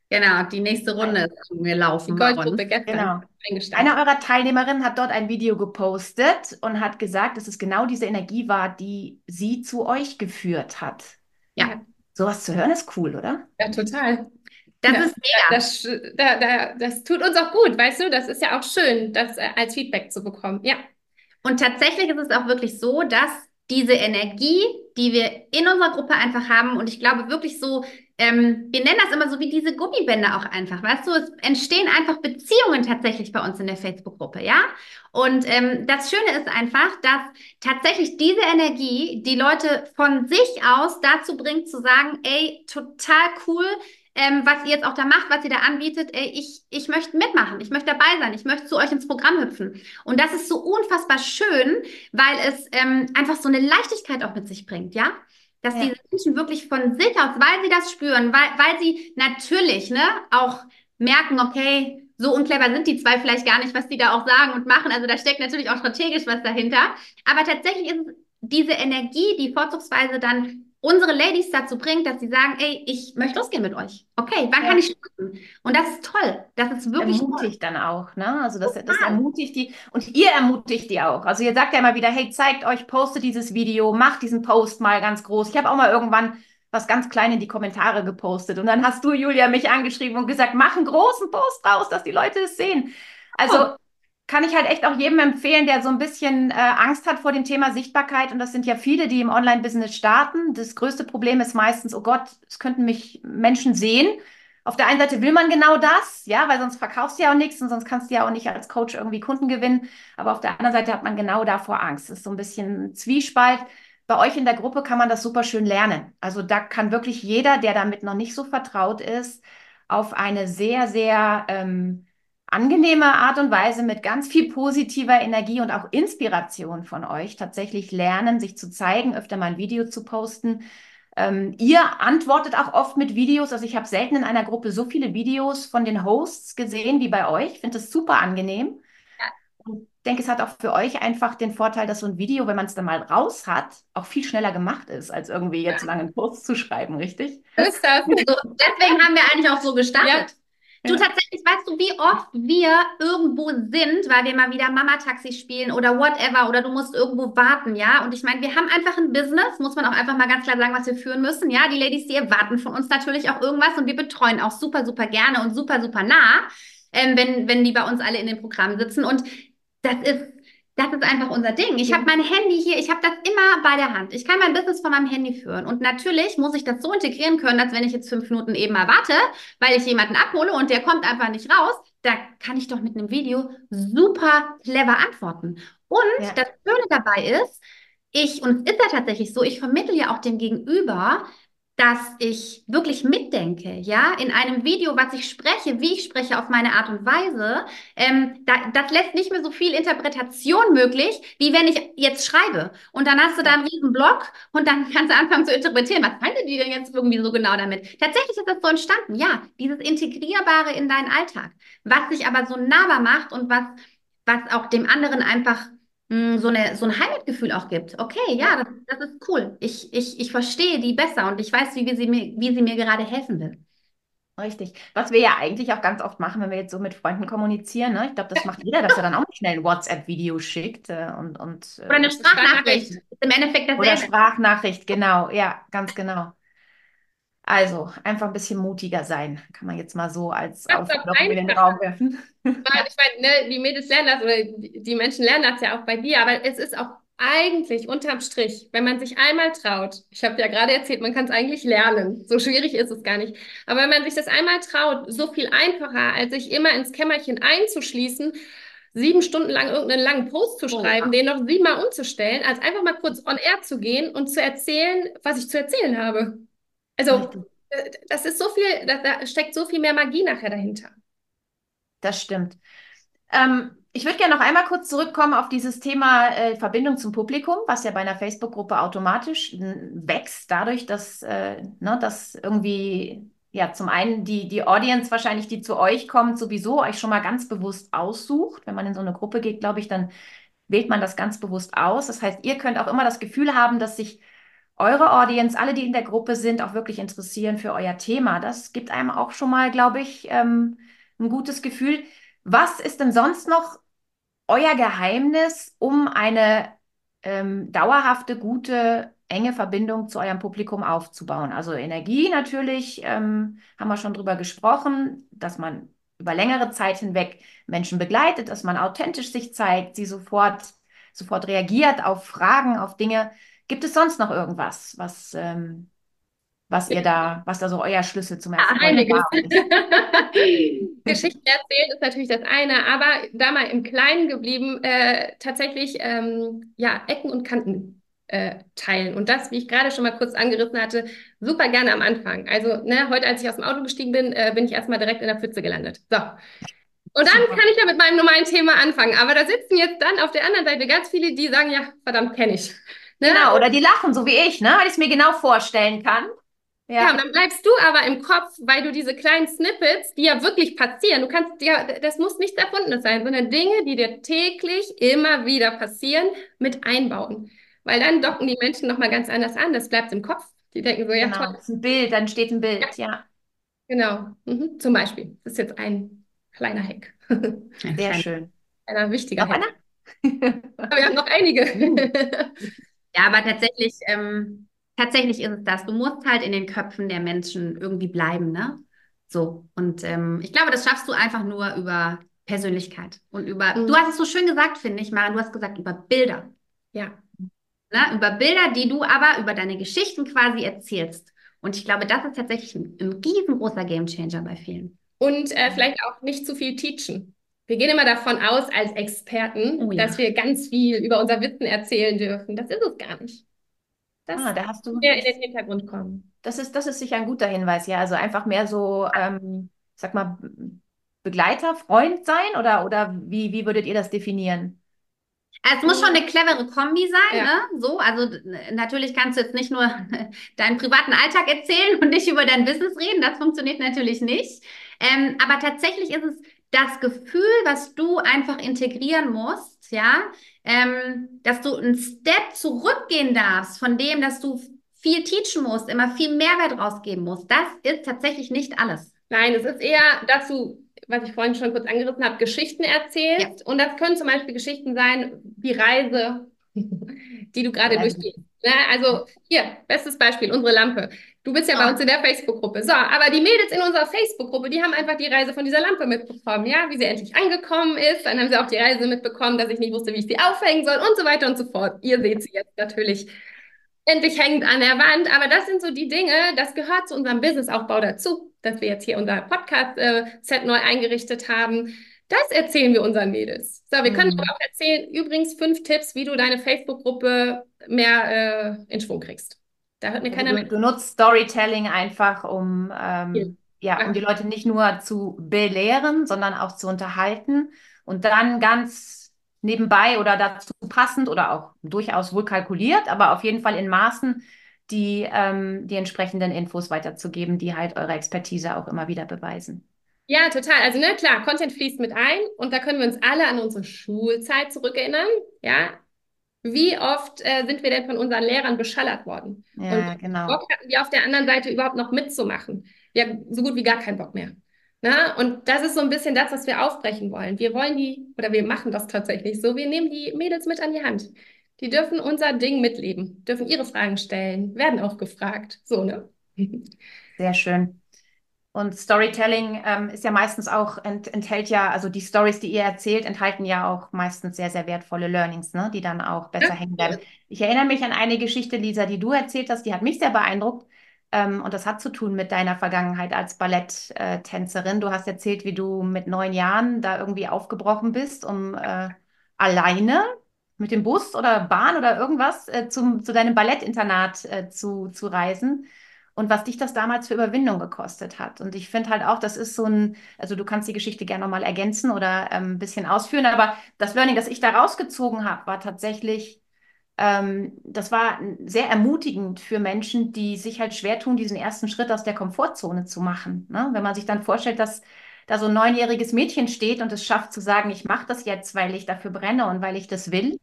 Genau, die nächste Runde ist schon gelaufen. Die Goldgruppe gestern Genau. Eine eurer Teilnehmerinnen hat dort ein Video gepostet und hat gesagt, dass es genau diese Energie war, die sie zu euch geführt hat. Ja. Sowas zu hören ist cool, oder? Ja, total. Das Ja, ist mega. Das, da, da, das tut uns auch gut, weißt du? Das ist ja auch schön, das äh, als Feedback zu bekommen. Ja. Und tatsächlich ist es auch wirklich so, dass diese Energie, die wir in unserer Gruppe einfach haben, und ich glaube wirklich so, ähm, wir nennen das immer so wie diese Gummibänder auch einfach, weißt du, es entstehen einfach Beziehungen tatsächlich bei uns in der Facebook-Gruppe, ja? Und ähm, das Schöne ist einfach, dass tatsächlich diese Energie die Leute von sich aus dazu bringt zu sagen, ey, total cool, ähm, was ihr jetzt auch da macht, was ihr da anbietet, ey, ich, ich möchte mitmachen, ich möchte dabei sein, ich möchte zu euch ins Programm hüpfen. Und das ist so unfassbar schön, weil es ähm, einfach so eine Leichtigkeit auch mit sich bringt, ja? Dass Ja. diese Menschen wirklich von sich aus, weil sie das spüren, weil, weil sie natürlich ne, auch merken, okay, so unclever sind die zwei vielleicht gar nicht, was die da auch sagen und machen. Also da steckt natürlich auch strategisch was dahinter. Aber tatsächlich ist es diese Energie, die vorzugsweise dann unsere Ladies dazu bringt, dass sie sagen, ey, ich möchte losgehen mit euch. Okay, wann Ja. kann ich starten? Und das ist toll. Das ist wirklich toll. ermutigt dann auch, ne? Also das, das ermutigt die und ihr ermutigt die auch. Also ihr sagt ja immer wieder, hey, zeigt euch, postet dieses Video, macht diesen Post mal ganz groß. Ich habe auch mal irgendwann was ganz klein in die Kommentare gepostet und dann hast du, Julia, mich angeschrieben und gesagt, mach einen großen Post raus, dass die Leute es sehen. Also kann ich halt echt auch jedem empfehlen, der so ein bisschen äh, Angst hat vor dem Thema Sichtbarkeit. Und das sind ja viele, die im Online-Business starten. Das größte Problem ist meistens, oh Gott, es könnten mich Menschen sehen. Auf der einen Seite will man genau das, ja, weil sonst verkaufst du ja auch nichts und sonst kannst du ja auch nicht als Coach irgendwie Kunden gewinnen. Aber auf der anderen Seite hat man genau davor Angst. Das ist so ein bisschen ein Zwiespalt. Bei euch in der Gruppe kann man das super schön lernen. Also da kann wirklich jeder, der damit noch nicht so vertraut ist, auf eine sehr, sehr ähm, angenehme Art und Weise mit ganz viel positiver Energie und auch Inspiration von euch tatsächlich lernen, sich zu zeigen, öfter mal ein Video zu posten. Ähm, ihr antwortet auch oft mit Videos. Also ich habe selten in einer Gruppe so viele Videos von den Hosts gesehen wie bei euch. Ich finde das super angenehm. Und denke, es hat auch für euch einfach den Vorteil, dass so ein Video, wenn man es dann mal raus hat, auch viel schneller gemacht ist, als irgendwie jetzt lange einen Post zu schreiben, richtig? Ist das. So, deswegen haben wir eigentlich auch so gestartet. Du tatsächlich, weißt du, wie oft wir irgendwo sind, weil wir mal wieder Mama-Taxi spielen oder whatever, oder du musst irgendwo warten, ja? Und ich meine, wir haben einfach ein Business, muss man auch einfach mal ganz klar sagen, was wir führen müssen, ja? Die Ladies, die erwarten von uns natürlich auch irgendwas und wir betreuen auch super, super gerne und super, super nah, ähm, wenn, wenn die bei uns alle in den Programmen sitzen. Und das ist, das ist einfach unser Ding. Ich habe mein Handy hier, ich habe das immer bei der Hand. Ich kann mein Business von meinem Handy führen. Und natürlich muss ich das so integrieren können, dass wenn ich jetzt fünf Minuten eben mal warte, weil ich jemanden abhole und der kommt einfach nicht raus, da kann ich doch mit einem Video super clever antworten. Und Ja. das Schöne dabei ist, ich, und es ist ja tatsächlich so, ich vermittle ja auch dem Gegenüber, dass ich wirklich mitdenke, ja, in einem Video, was ich spreche, wie ich spreche, auf meine Art und Weise, ähm, da, das lässt nicht mehr so viel Interpretation möglich, wie wenn ich jetzt schreibe. Und dann hast du da einen riesen Block und dann kannst du anfangen zu interpretieren. Was meinte die denn jetzt irgendwie so genau damit? Tatsächlich ist das so entstanden, ja, dieses Integrierbare in deinen Alltag, was sich aber so nahbar macht und was, was auch dem anderen einfach mh, so eine, so ein Heimatgefühl auch gibt. Okay, ja, das, das ist cool. Ich, ich, ich verstehe die besser und ich weiß, wie, wir sie mir, wie sie mir gerade helfen will. Richtig. Was wir ja eigentlich auch ganz oft machen, wenn wir jetzt so mit Freunden kommunizieren, ne? Ich glaube, das macht jeder, dass er dann auch schnell ein WhatsApp-Video schickt äh, und, und äh, Oder eine Sprachnachricht. Ist im Endeffekt Oder dasselbe. Sprachnachricht, genau, ja, ganz genau. Also einfach ein bisschen mutiger sein, kann man jetzt mal so als Aufforderung in den. Raum werfen. Weil ich meine, ne, die Mädels lernen das oder die Menschen lernen das ja auch bei dir, aber es ist auch eigentlich unterm Strich, wenn man sich einmal traut, ich habe ja gerade erzählt, man kann es eigentlich lernen, so schwierig ist es gar nicht, aber wenn man sich das einmal traut, so viel einfacher, als sich immer ins Kämmerchen einzuschließen, sieben Stunden lang irgendeinen langen Post zu schreiben, oh, den noch siebenmal umzustellen, als einfach mal kurz on air zu gehen und zu erzählen, was ich zu erzählen habe. Also, äh, das ist so viel, da, da steckt so viel mehr Magie nachher dahinter. Das stimmt. Ähm, ich würde gerne noch einmal kurz zurückkommen auf dieses Thema äh, Verbindung zum Publikum, was ja bei einer Facebook-Gruppe automatisch wächst, dadurch, dass, äh, ne, dass irgendwie ja, zum einen die, die Audience wahrscheinlich, die zu euch kommt, sowieso euch schon mal ganz bewusst aussucht. Wenn man in so eine Gruppe geht, glaube ich, dann wählt man das ganz bewusst aus. Das heißt, ihr könnt auch immer das Gefühl haben, dass sich eure Audience, alle, die in der Gruppe sind, auch wirklich interessieren für euer Thema. Das gibt einem auch schon mal, glaube ich, ähm, ein gutes Gefühl. Was ist denn sonst noch euer Geheimnis, um eine ähm, dauerhafte, gute enge Verbindung zu eurem Publikum aufzubauen. Also Energie natürlich, ähm, haben wir schon drüber gesprochen, dass man über längere Zeit hinweg Menschen begleitet, dass man authentisch sich zeigt, sie sofort, sofort reagiert auf Fragen, auf Dinge. Gibt es sonst noch irgendwas, was, ähm, was ihr da, was da so euer Schlüssel zum Erfolg Einiges. Geschichten erzählen ist natürlich das eine, aber da mal im Kleinen geblieben, äh, tatsächlich ähm, ja Ecken und Kanten äh, teilen. Und das, wie ich gerade schon mal kurz angerissen hatte, super gerne am Anfang. Also, ne, heute, als ich aus dem Auto gestiegen bin, äh, bin ich erstmal direkt in der Pfütze gelandet. So. Und dann kann ich ja mit meinem normalen Thema anfangen. Aber da sitzen jetzt dann auf der anderen Seite ganz viele, die sagen, ja, verdammt, kenne ich. Ne? Genau, oder die lachen, so wie ich, ne? weil ich es mir genau vorstellen kann. Ja. ja, und dann bleibst du aber im Kopf, weil du diese kleinen Snippets, die ja wirklich passieren, du kannst ja, das muss nichts Erfundenes sein, sondern Dinge, die dir täglich immer wieder passieren, mit einbauen. Weil dann docken die Menschen nochmal ganz anders an. Das bleibt im Kopf. Die denken so, ja, genau, toll. Das ist ein Bild, dann steht ein Bild, ja. ja. Genau. Mhm. Zum Beispiel. Das ist jetzt ein kleiner Hack. Sehr schön. Einer wichtiger noch Hack. Einer? aber wir haben noch einige. ja, aber tatsächlich, ähm, tatsächlich ist es das. Du musst halt in den Köpfen der Menschen irgendwie bleiben, ne? So. Und ähm, ich glaube, das schaffst du einfach nur über Persönlichkeit und über, mhm. du hast es so schön gesagt, finde ich, Mara, du hast gesagt, über Bilder. Ja. Ne? Über Bilder, die du aber über deine Geschichten quasi erzählst. Und ich glaube, das ist tatsächlich ein, ein riesengroßer Gamechanger bei vielen. Und äh, vielleicht auch nicht zu viel teachen. Wir gehen immer davon aus, als Experten, oh, ja. dass wir ganz viel über unser Wissen erzählen dürfen. Das ist es gar nicht. Das ah, da hast du mehr in den Hintergrund kommen. Das ist, das ist sicher ein guter Hinweis, ja. Also einfach mehr so, ähm, sag mal, Begleiter, Freund sein oder, oder wie, wie würdet ihr das definieren? Es muss schon eine clevere Kombi sein, ja. ne? So, also natürlich kannst du jetzt nicht nur deinen privaten Alltag erzählen und nicht über dein Business reden. Das funktioniert natürlich nicht. Ähm, aber tatsächlich ist es das Gefühl, was du einfach integrieren musst, ja, ähm, dass du einen Step zurückgehen darfst von dem, dass du viel teachen musst, immer viel Mehrwert rausgeben musst. Das ist tatsächlich nicht alles. Nein, es ist eher, dass du was ich vorhin schon kurz angerissen habe, Geschichten erzählst. Ja. Und das können zum Beispiel Geschichten sein, die Reise, die du gerade durchgehst. Ne? Also hier, bestes Beispiel, unsere Lampe. Du bist ja oh. bei uns in der Facebook-Gruppe. So, aber die Mädels in unserer Facebook-Gruppe, die haben einfach die Reise von dieser Lampe mitbekommen, ja, wie sie endlich angekommen ist. Dann haben sie auch die Reise mitbekommen, dass ich nicht wusste, wie ich sie aufhängen soll und so weiter und so fort. Ihr seht sie jetzt natürlich endlich hängend an der Wand. Aber das sind so die Dinge, das gehört zu unserem Businessaufbau dazu dass wir jetzt hier unser Podcast-Set neu eingerichtet haben. Das erzählen wir unseren Mädels. So, wir können mhm. auch erzählen, übrigens fünf Tipps, wie du deine Facebook-Gruppe mehr äh, in Schwung kriegst. Da hört mir also keiner du, mit. Du nutzt Storytelling einfach, um, ähm, ja. ja, um die Leute nicht nur zu belehren, sondern auch zu unterhalten und dann ganz nebenbei oder dazu passend oder auch durchaus wohl kalkuliert, aber auf jeden Fall in Maßen die, ähm, die entsprechenden Infos weiterzugeben, die halt eure Expertise auch immer wieder beweisen. Ja, total. Also, ne, klar, Content fließt mit ein und da können wir uns alle an unsere Schulzeit zurückerinnern. Ja, wie oft äh, sind wir denn von unseren Lehrern beschallert worden? Ja, und genau. Bock hatten wir auf der anderen Seite überhaupt noch mitzumachen. Wir haben so gut wie gar keinen Bock mehr. Na, und das ist so ein bisschen das, was wir aufbrechen wollen. Wir wollen die, oder wir machen das tatsächlich so, wir nehmen die Mädels mit an die Hand. Die dürfen unser Ding mitleben, dürfen ihre Fragen stellen, werden auch gefragt. So, ne? Sehr schön. Und Storytelling ähm, ist ja meistens auch, ent, enthält ja, also die Stories, die ihr erzählt, enthalten ja auch meistens sehr, sehr wertvolle Learnings, ne? die dann auch besser ja. hängen bleiben. Ich erinnere mich an eine Geschichte, Lisa, die du erzählt hast, die hat mich sehr beeindruckt. Ähm, und das hat zu tun mit deiner Vergangenheit als Balletttänzerin. Du hast erzählt, wie du mit neun Jahren da irgendwie aufgebrochen bist, um äh, alleine mit dem Bus oder Bahn oder irgendwas äh, zum, zu deinem Ballettinternat äh, zu, zu reisen und was dich das damals für Überwindung gekostet hat. Und ich finde halt auch, das ist so ein, also du kannst die Geschichte gerne nochmal ergänzen oder ähm, ein bisschen ausführen, aber das Learning, das ich da rausgezogen habe, war tatsächlich, ähm, das war sehr ermutigend für Menschen, die sich halt schwer tun, diesen ersten Schritt aus der Komfortzone zu machen. Ne? Wenn man sich dann vorstellt, dass da so ein neunjähriges Mädchen steht und es schafft zu sagen, ich mache das jetzt, weil ich dafür brenne und weil ich das will,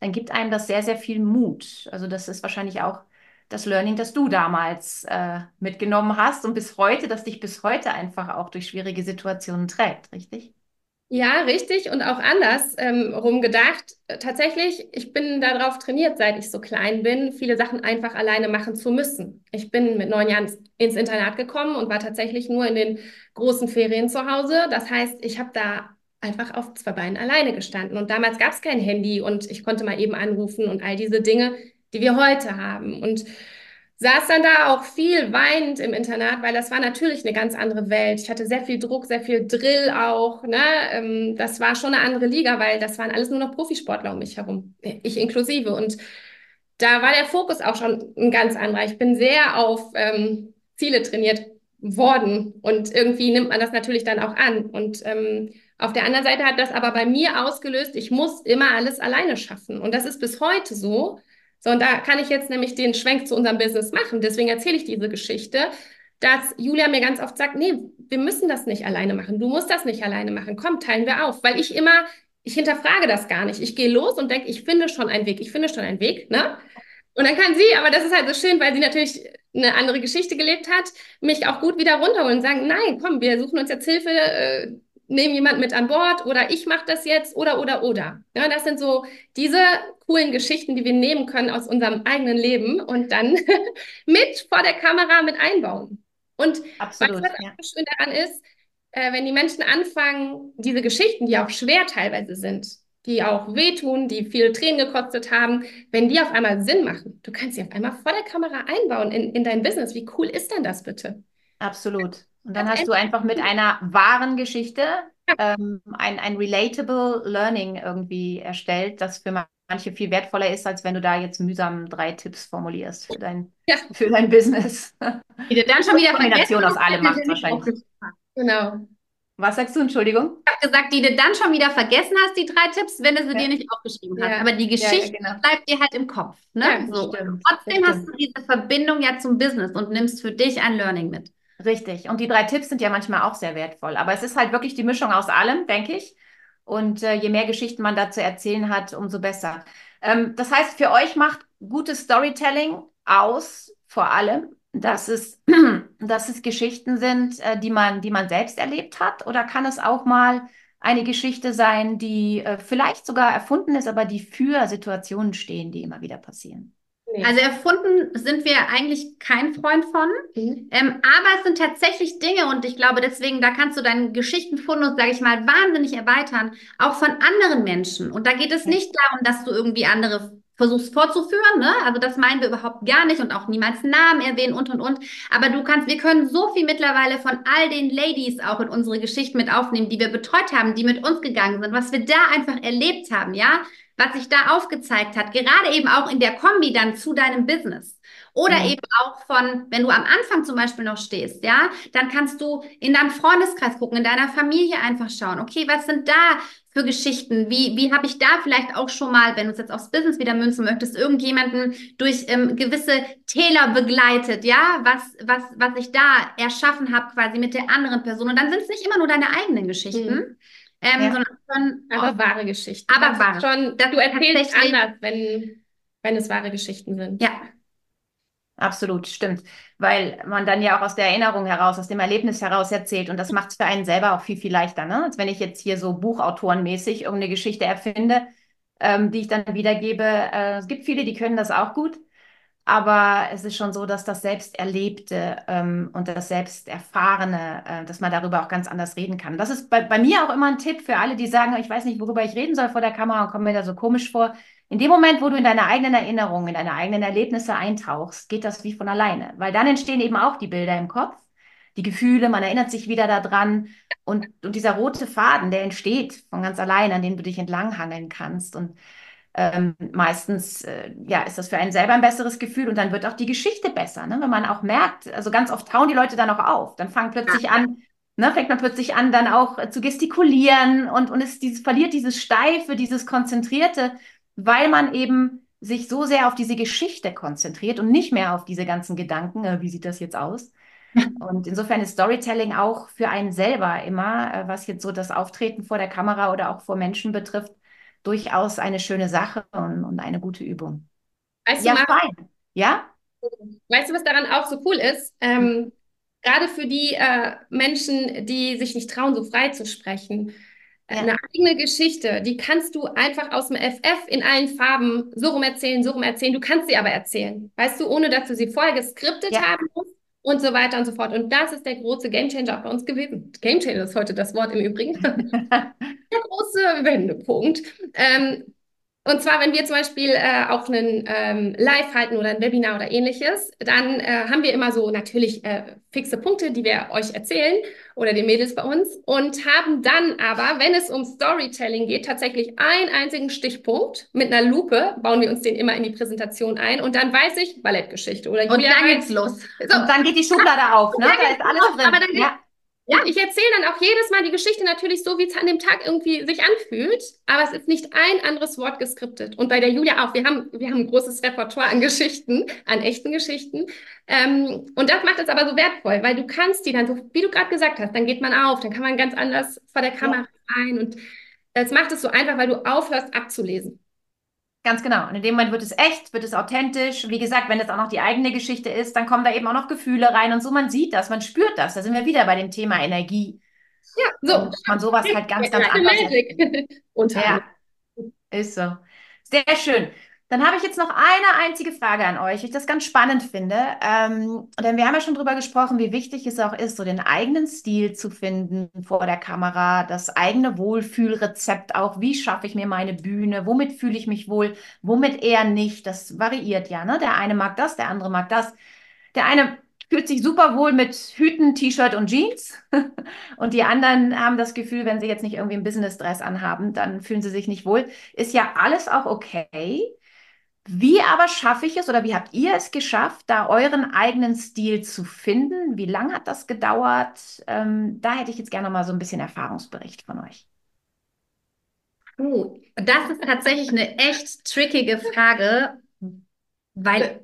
dann gibt einem das sehr, sehr viel Mut. Also das ist wahrscheinlich auch das Learning, das du damals äh, mitgenommen hast und bis heute, das dich bis heute einfach auch durch schwierige Situationen trägt, richtig? Ja, richtig und auch anders ähm, rumgedacht. Tatsächlich, ich bin darauf trainiert, seit ich so klein bin, viele Sachen einfach alleine machen zu müssen. Ich bin mit neun Jahren ins Internat gekommen und war tatsächlich nur in den großen Ferien zu Hause. Das heißt, ich habe da einfach auf zwei Beinen alleine gestanden. Und damals gab es kein Handy und ich konnte mal eben anrufen und all diese Dinge, die wir heute haben. Und saß dann da auch viel weinend im Internat, weil das war natürlich eine ganz andere Welt. Ich hatte sehr viel Druck, sehr viel Drill auch. Ne? Ähm, das war schon eine andere Liga, weil das waren alles nur noch Profisportler um mich herum, ich inklusive. Und da war der Fokus auch schon ein ganz anderer. Ich bin sehr auf ähm, Ziele trainiert worden und irgendwie nimmt man das natürlich dann auch an. Und ähm, auf der anderen Seite hat das aber bei mir ausgelöst, ich muss immer alles alleine schaffen. Und das ist bis heute so. So, und da kann ich jetzt nämlich den Schwenk zu unserem Business machen. Deswegen erzähle ich diese Geschichte, dass Julia mir ganz oft sagt, nee, wir müssen das nicht alleine machen. Du musst das nicht alleine machen. Komm, teilen wir auf. Weil ich immer, ich hinterfrage das gar nicht. Ich gehe los und denke, ich finde schon einen Weg. Ich finde schon einen Weg, ne? Und dann kann sie, aber das ist halt so schön, weil sie natürlich eine andere Geschichte gelebt hat, mich auch gut wieder runterholen und sagen, nein, komm, wir suchen uns jetzt Hilfe, äh, nehmen jemand mit an Bord oder ich mache das jetzt oder oder oder. Ja, das sind so diese coolen Geschichten, die wir nehmen können aus unserem eigenen Leben und dann mit vor der Kamera mit einbauen. Und Absolut, was ja. schön daran ist, äh, wenn die Menschen anfangen, diese Geschichten, die auch schwer teilweise sind, die auch wehtun, die viele Tränen gekostet haben, wenn die auf einmal Sinn machen, du kannst sie auf einmal vor der Kamera einbauen in, in dein Business. Wie cool ist denn das bitte? Absolut. Und dann hast du einfach mit einer wahren Geschichte ähm, ein, ein relatable Learning irgendwie erstellt, das für manche viel wertvoller ist, als wenn du da jetzt mühsam drei Tipps formulierst für dein, ja. für dein Business. Die dann schon wieder Kombination aus allem macht wahrscheinlich. Genau. Was sagst du, Entschuldigung? Ich habe gesagt, die du dann schon wieder vergessen hast, die drei Tipps, wenn du sie ja. dir nicht aufgeschrieben hast. Ja. Aber die Geschichte ja, genau. bleibt dir halt im Kopf. Ne? so. Stimmt, Trotzdem hast du diese Verbindung ja zum Business und nimmst für dich ein Learning mit. Richtig. Und die drei Tipps sind ja manchmal auch sehr wertvoll. Aber es ist halt wirklich die Mischung aus allem, denke ich. Und äh, je mehr Geschichten man da zu erzählen hat, umso besser. Ähm, das heißt, für euch macht gutes Storytelling aus, vor allem, dass es, dass es Geschichten sind, äh, die man, die man selbst erlebt hat? Oder kann es auch mal eine Geschichte sein, die äh, vielleicht sogar erfunden ist, aber die für Situationen stehen, die immer wieder passieren? Nee. Also erfunden sind wir eigentlich kein Freund von. Mhm. Ähm, aber es sind tatsächlich Dinge und ich glaube deswegen, da kannst du deinen Geschichtenfundus, sage ich mal, wahnsinnig erweitern, auch von anderen Menschen. Und da geht es nicht darum, dass du irgendwie andere versuchst vorzuführen, ne? Also das meinen wir überhaupt gar nicht und auch niemals Namen erwähnen und und und. Aber du kannst, wir können so viel mittlerweile von all den Ladies auch in unsere Geschichten mit aufnehmen, die wir betreut haben, die mit uns gegangen sind, was wir da einfach erlebt haben, ja was sich da aufgezeigt hat, gerade eben auch in der Kombi dann zu deinem Business. Oder mhm. eben auch von, wenn du am Anfang zum Beispiel noch stehst, ja, dann kannst du in deinem Freundeskreis gucken, in deiner Familie einfach schauen, okay, was sind da für Geschichten? Wie, wie habe ich da vielleicht auch schon mal, wenn du es jetzt aufs Business wieder münzen möchtest, irgendjemanden durch ähm, gewisse Täler begleitet, ja, was, was, was ich da erschaffen habe, quasi mit der anderen Person. Und dann sind es nicht immer nur deine eigenen Geschichten. Mhm ähm, ja. sondern schon aber wahre Geschichten. Aber wahre. Schon, du erzählst anders, wenn, wenn es wahre Geschichten sind. Ja. Absolut, stimmt. Weil man dann ja auch aus der Erinnerung heraus, aus dem Erlebnis heraus erzählt. Und das macht es für einen selber auch viel, viel leichter. Ne? Als wenn ich jetzt hier so buchautorenmäßig irgendeine Geschichte erfinde, ähm, die ich dann wiedergebe. Äh, es gibt viele, die können das auch gut. Aber es ist schon so, dass das Selbsterlebte ähm, und das Selbsterfahrene, äh, dass man darüber auch ganz anders reden kann. Das ist bei, bei mir auch immer ein Tipp für alle, die sagen, ich weiß nicht, worüber ich reden soll vor der Kamera und komme mir da so komisch vor. In dem Moment, wo du in deine eigenen Erinnerungen, in deine eigenen Erlebnisse eintauchst, geht das wie von alleine, weil dann entstehen eben auch die Bilder im Kopf, die Gefühle, man erinnert sich wieder daran und, und dieser rote Faden, der entsteht von ganz allein, an dem du dich entlanghangeln kannst und ähm, meistens äh, ja, ist das für einen selber ein besseres Gefühl und dann wird auch die Geschichte besser, ne? wenn man auch merkt, also ganz oft tauen die Leute dann auch auf, dann fangen plötzlich an, ne, fängt man plötzlich an, dann auch äh, zu gestikulieren und, und es dieses, verliert dieses Steife, dieses Konzentrierte, weil man eben sich so sehr auf diese Geschichte konzentriert und nicht mehr auf diese ganzen Gedanken, äh, wie sieht das jetzt aus? Und insofern ist Storytelling auch für einen selber immer, äh, was jetzt so das Auftreten vor der Kamera oder auch vor Menschen betrifft, durchaus eine schöne Sache und, und eine gute Übung. Weißt ja, du, fein. Ja? Weißt du, was daran auch so cool ist? Ähm, gerade für die äh, Menschen, die sich nicht trauen, so frei zu sprechen. Äh, ja. Eine eigene Geschichte, die kannst du einfach aus dem FF in allen Farben so rum erzählen, so rum erzählen. Du kannst sie aber erzählen. Weißt du, ohne dass du sie vorher geskriptet ja. haben musst und so weiter und so fort. Und das ist der große Gamechanger auch bei uns gewesen. Gamechanger ist heute das Wort im Übrigen. der große Wendepunkt. Ähm, und zwar, wenn wir zum Beispiel äh, auch einen ähm, Live halten oder ein Webinar oder ähnliches, dann äh, haben wir immer so natürlich äh, fixe Punkte, die wir euch erzählen oder den Mädels bei uns und haben dann aber, wenn es um Storytelling geht, tatsächlich einen einzigen Stichpunkt mit einer Lupe, bauen wir uns den immer in die Präsentation ein und dann weiß ich Ballettgeschichte oder Und dann geht's los. So. Und dann geht die Schublade auf, ne? Da ist alles drin. Aber dann ja. Ja, ich erzähle dann auch jedes Mal die Geschichte natürlich so, wie es an dem Tag irgendwie sich anfühlt, aber es ist nicht ein anderes Wort geskriptet. Und bei der Julia auch. Wir haben, wir haben ein großes Repertoire an Geschichten, an echten Geschichten. Ähm, und das macht es aber so wertvoll, weil du kannst die dann so, wie du gerade gesagt hast, dann geht man auf, dann kann man ganz anders vor der Kamera ja. rein und das macht es so einfach, weil du aufhörst abzulesen. Ganz genau. Und in dem Moment wird es echt, wird es authentisch. Wie gesagt, wenn es auch noch die eigene Geschichte ist, dann kommen da eben auch noch Gefühle rein und so. Man sieht das, man spürt das. Da sind wir wieder bei dem Thema Energie. Ja, so. Und man sowas halt ganz, ganz anders. ja, ist so. Sehr schön. Dann habe ich jetzt noch eine einzige Frage an euch, ich das ganz spannend finde. Ähm, denn wir haben ja schon darüber gesprochen, wie wichtig es auch ist, so den eigenen Stil zu finden vor der Kamera, das eigene Wohlfühlrezept auch. Wie schaffe ich mir meine Bühne? Womit fühle ich mich wohl? Womit eher nicht? Das variiert ja. Ne? Der eine mag das, der andere mag das. Der eine fühlt sich super wohl mit Hüten, T-Shirt und Jeans. und die anderen haben das Gefühl, wenn sie jetzt nicht irgendwie einen Business-Dress anhaben, dann fühlen sie sich nicht wohl. Ist ja alles auch okay. Wie aber schaffe ich es oder wie habt ihr es geschafft, da euren eigenen Stil zu finden? Wie lange hat das gedauert? Ähm, da hätte ich jetzt gerne mal so ein bisschen Erfahrungsbericht von euch. Uh, das ist tatsächlich eine echt trickige Frage, weil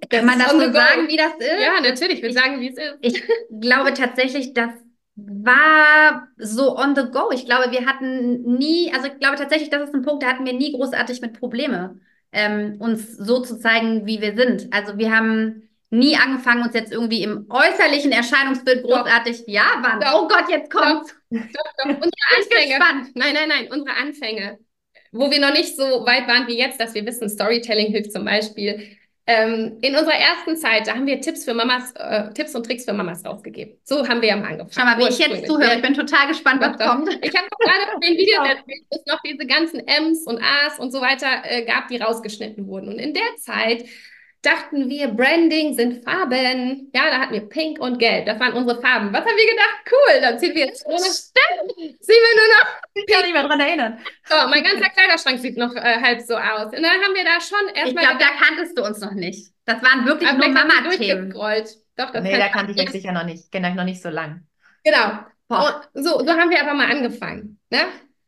das kann man das so sagen, wie das ist? Ja, natürlich, wir sagen, wie es ist. Ich glaube tatsächlich, das war so on the go. Ich glaube, wir hatten nie, also ich glaube tatsächlich, das ist ein Punkt, da hatten wir nie großartig mit Probleme ähm, uns so zu zeigen, wie wir sind. Also wir haben nie angefangen, uns jetzt irgendwie im äußerlichen Erscheinungsbild großartig, ja, waren. Oh Gott, jetzt kommt's. Doch, doch, Unsere Anfänge. Nein, nein, nein, unsere Anfänge. Wo wir noch nicht so weit waren wie jetzt, dass wir wissen, Storytelling hilft zum Beispiel ähm, in unserer ersten Zeit, da haben wir Tipps für Mamas, äh, Tipps und Tricks für Mamas rausgegeben. So haben wir ja mal angefangen. Schau mal, wie ich jetzt zuhöre. Ich bin total gespannt, was doch, kommt. Ich habe gerade von den Videos erzählt, dass es noch diese ganzen M's und A's und so weiter äh, gab, die rausgeschnitten wurden. Und in der Zeit dachten wir, Branding sind Farben. Ja, da hatten wir Pink und Gelb. Das waren unsere Farben. Was haben wir gedacht? Cool, dann ziehen wir jetzt ohne Stimmt. Ziehen wir nur noch. Ich kann mich mehr dran erinnern. So, mein ganzer Kleiderschrank sieht noch äh, halb so aus. Und dann haben wir da schon erstmal. Ich glaube, da kanntest du uns noch nicht. Das waren wirklich Aber nur Mama-Themen. Doch, das nee, da kannte ich euch sicher noch nicht. Ich noch nicht so lang. Genau. so, so haben wir aber mal angefangen. Ne?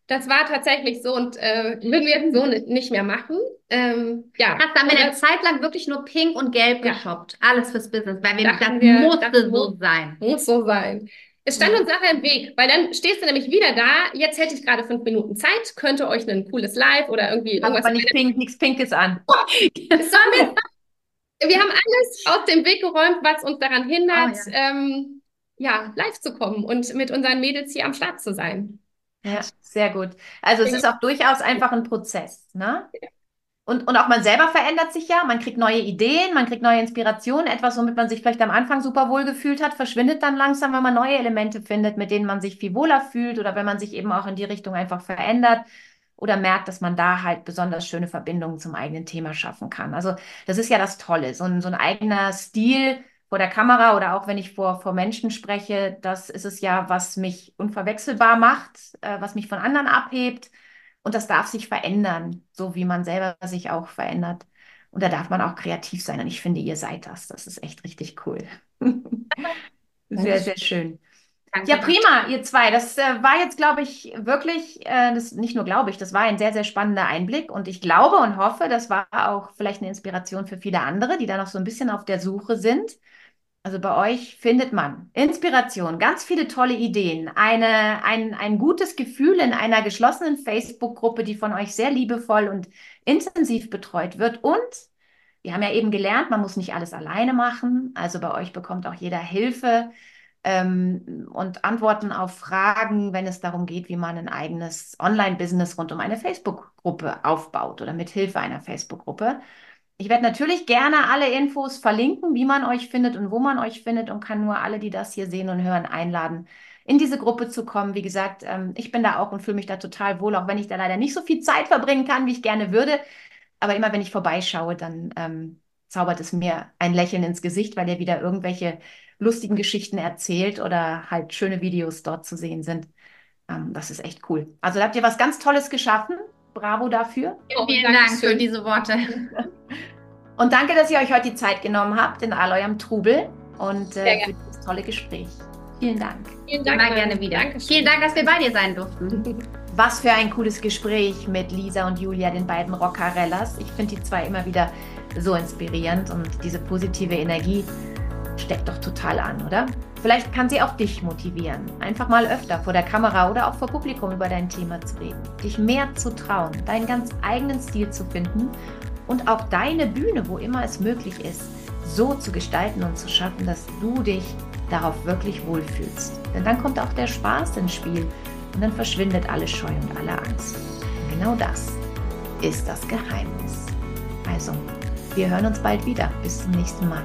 Das war tatsächlich so und äh, würden wir jetzt so nicht mehr machen. Ähm, ja. Krass, da haben wir eine Zeit lang wirklich nur pink und gelb ja. geshoppt. Alles fürs Business, weil wir das wir, musste das so sein. Muss so sein. Es stand uns nachher im Weg, weil dann stehst du nämlich wieder da. Jetzt hätte ich gerade fünf Minuten Zeit, könnte euch ein cooles Live oder irgendwie irgendwas. Aber nicht pink, nichts Pinkes an. wir, wir haben alles aus dem Weg geräumt, was uns daran hindert, oh, ja. Ähm, ja, live zu kommen und mit unseren Mädels hier am Start zu sein. Ja, sehr gut. Also es ist auch durchaus einfach ein Prozess, ne? und, und auch man selber verändert sich ja, man kriegt neue Ideen, man kriegt neue Inspirationen, etwas, womit man sich vielleicht am Anfang super wohl gefühlt hat, verschwindet dann langsam, wenn man neue Elemente findet, mit denen man sich viel wohler fühlt oder wenn man sich eben auch in die Richtung einfach verändert oder merkt, dass man da halt besonders schöne Verbindungen zum eigenen Thema schaffen kann. Also das ist ja das Tolle, so ein, so ein eigener Stil vor der Kamera oder auch wenn ich vor, vor Menschen spreche, das ist es ja, was mich unverwechselbar macht, äh, was mich von anderen abhebt und das darf sich verändern, so wie man selber sich auch verändert. Und da darf man auch kreativ sein. Und ich finde, ihr seid das. Das ist echt richtig cool. sehr, sehr schön. Danke, ja, prima, ihr zwei. Das äh, war jetzt, glaube ich, wirklich, äh, das nicht nur glaube ich, das war ein sehr, sehr spannender Einblick. Und ich glaube und hoffe, das war auch vielleicht eine Inspiration für viele andere, die da noch so ein bisschen auf der Suche sind. Also bei euch findet man Inspiration, ganz viele tolle Ideen, eine, ein, ein gutes Gefühl in einer geschlossenen Facebook-Gruppe, die von euch sehr liebevoll und intensiv betreut wird. Und wir haben ja eben gelernt, man muss nicht alles alleine machen. Also bei euch bekommt auch jeder Hilfe ähm, und Antworten auf Fragen, wenn es darum geht, wie man ein eigenes Online-Business rund um eine Facebook-Gruppe aufbaut oder mit Hilfe einer Facebook-Gruppe. Ich werde natürlich gerne alle Infos verlinken, wie man euch findet und wo man euch findet und kann nur alle, die das hier sehen und hören, einladen, in diese Gruppe zu kommen. Wie gesagt, ähm, ich bin da auch und fühle mich da total wohl, auch wenn ich da leider nicht so viel Zeit verbringen kann, wie ich gerne würde. Aber immer wenn ich vorbeischaue, dann ähm, zaubert es mir ein Lächeln ins Gesicht, weil ihr wieder irgendwelche lustigen Geschichten erzählt oder halt schöne Videos dort zu sehen sind. Ähm, das ist echt cool. Also da habt ihr was ganz Tolles geschaffen. Bravo dafür. Oh, Vielen Dank für diese Worte. Und danke, dass ihr euch heute die Zeit genommen habt in all eurem Trubel und äh, für das tolle Gespräch. Vielen Dank. Vielen Dank. Immer gerne wieder. Dankeschön. Vielen Dank, dass wir bei dir sein durften. Was für ein cooles Gespräch mit Lisa und Julia, den beiden Rockarellas. Ich finde die zwei immer wieder so inspirierend und diese positive Energie steckt doch total an, oder? Vielleicht kann sie auch dich motivieren, einfach mal öfter vor der Kamera oder auch vor Publikum über dein Thema zu reden, dich mehr zu trauen, deinen ganz eigenen Stil zu finden und auch deine Bühne, wo immer es möglich ist, so zu gestalten und zu schaffen, dass du dich darauf wirklich wohlfühlst. Denn dann kommt auch der Spaß ins Spiel und dann verschwindet alle Scheu und alle Angst. Und genau das ist das Geheimnis. Also, wir hören uns bald wieder. Bis zum nächsten Mal.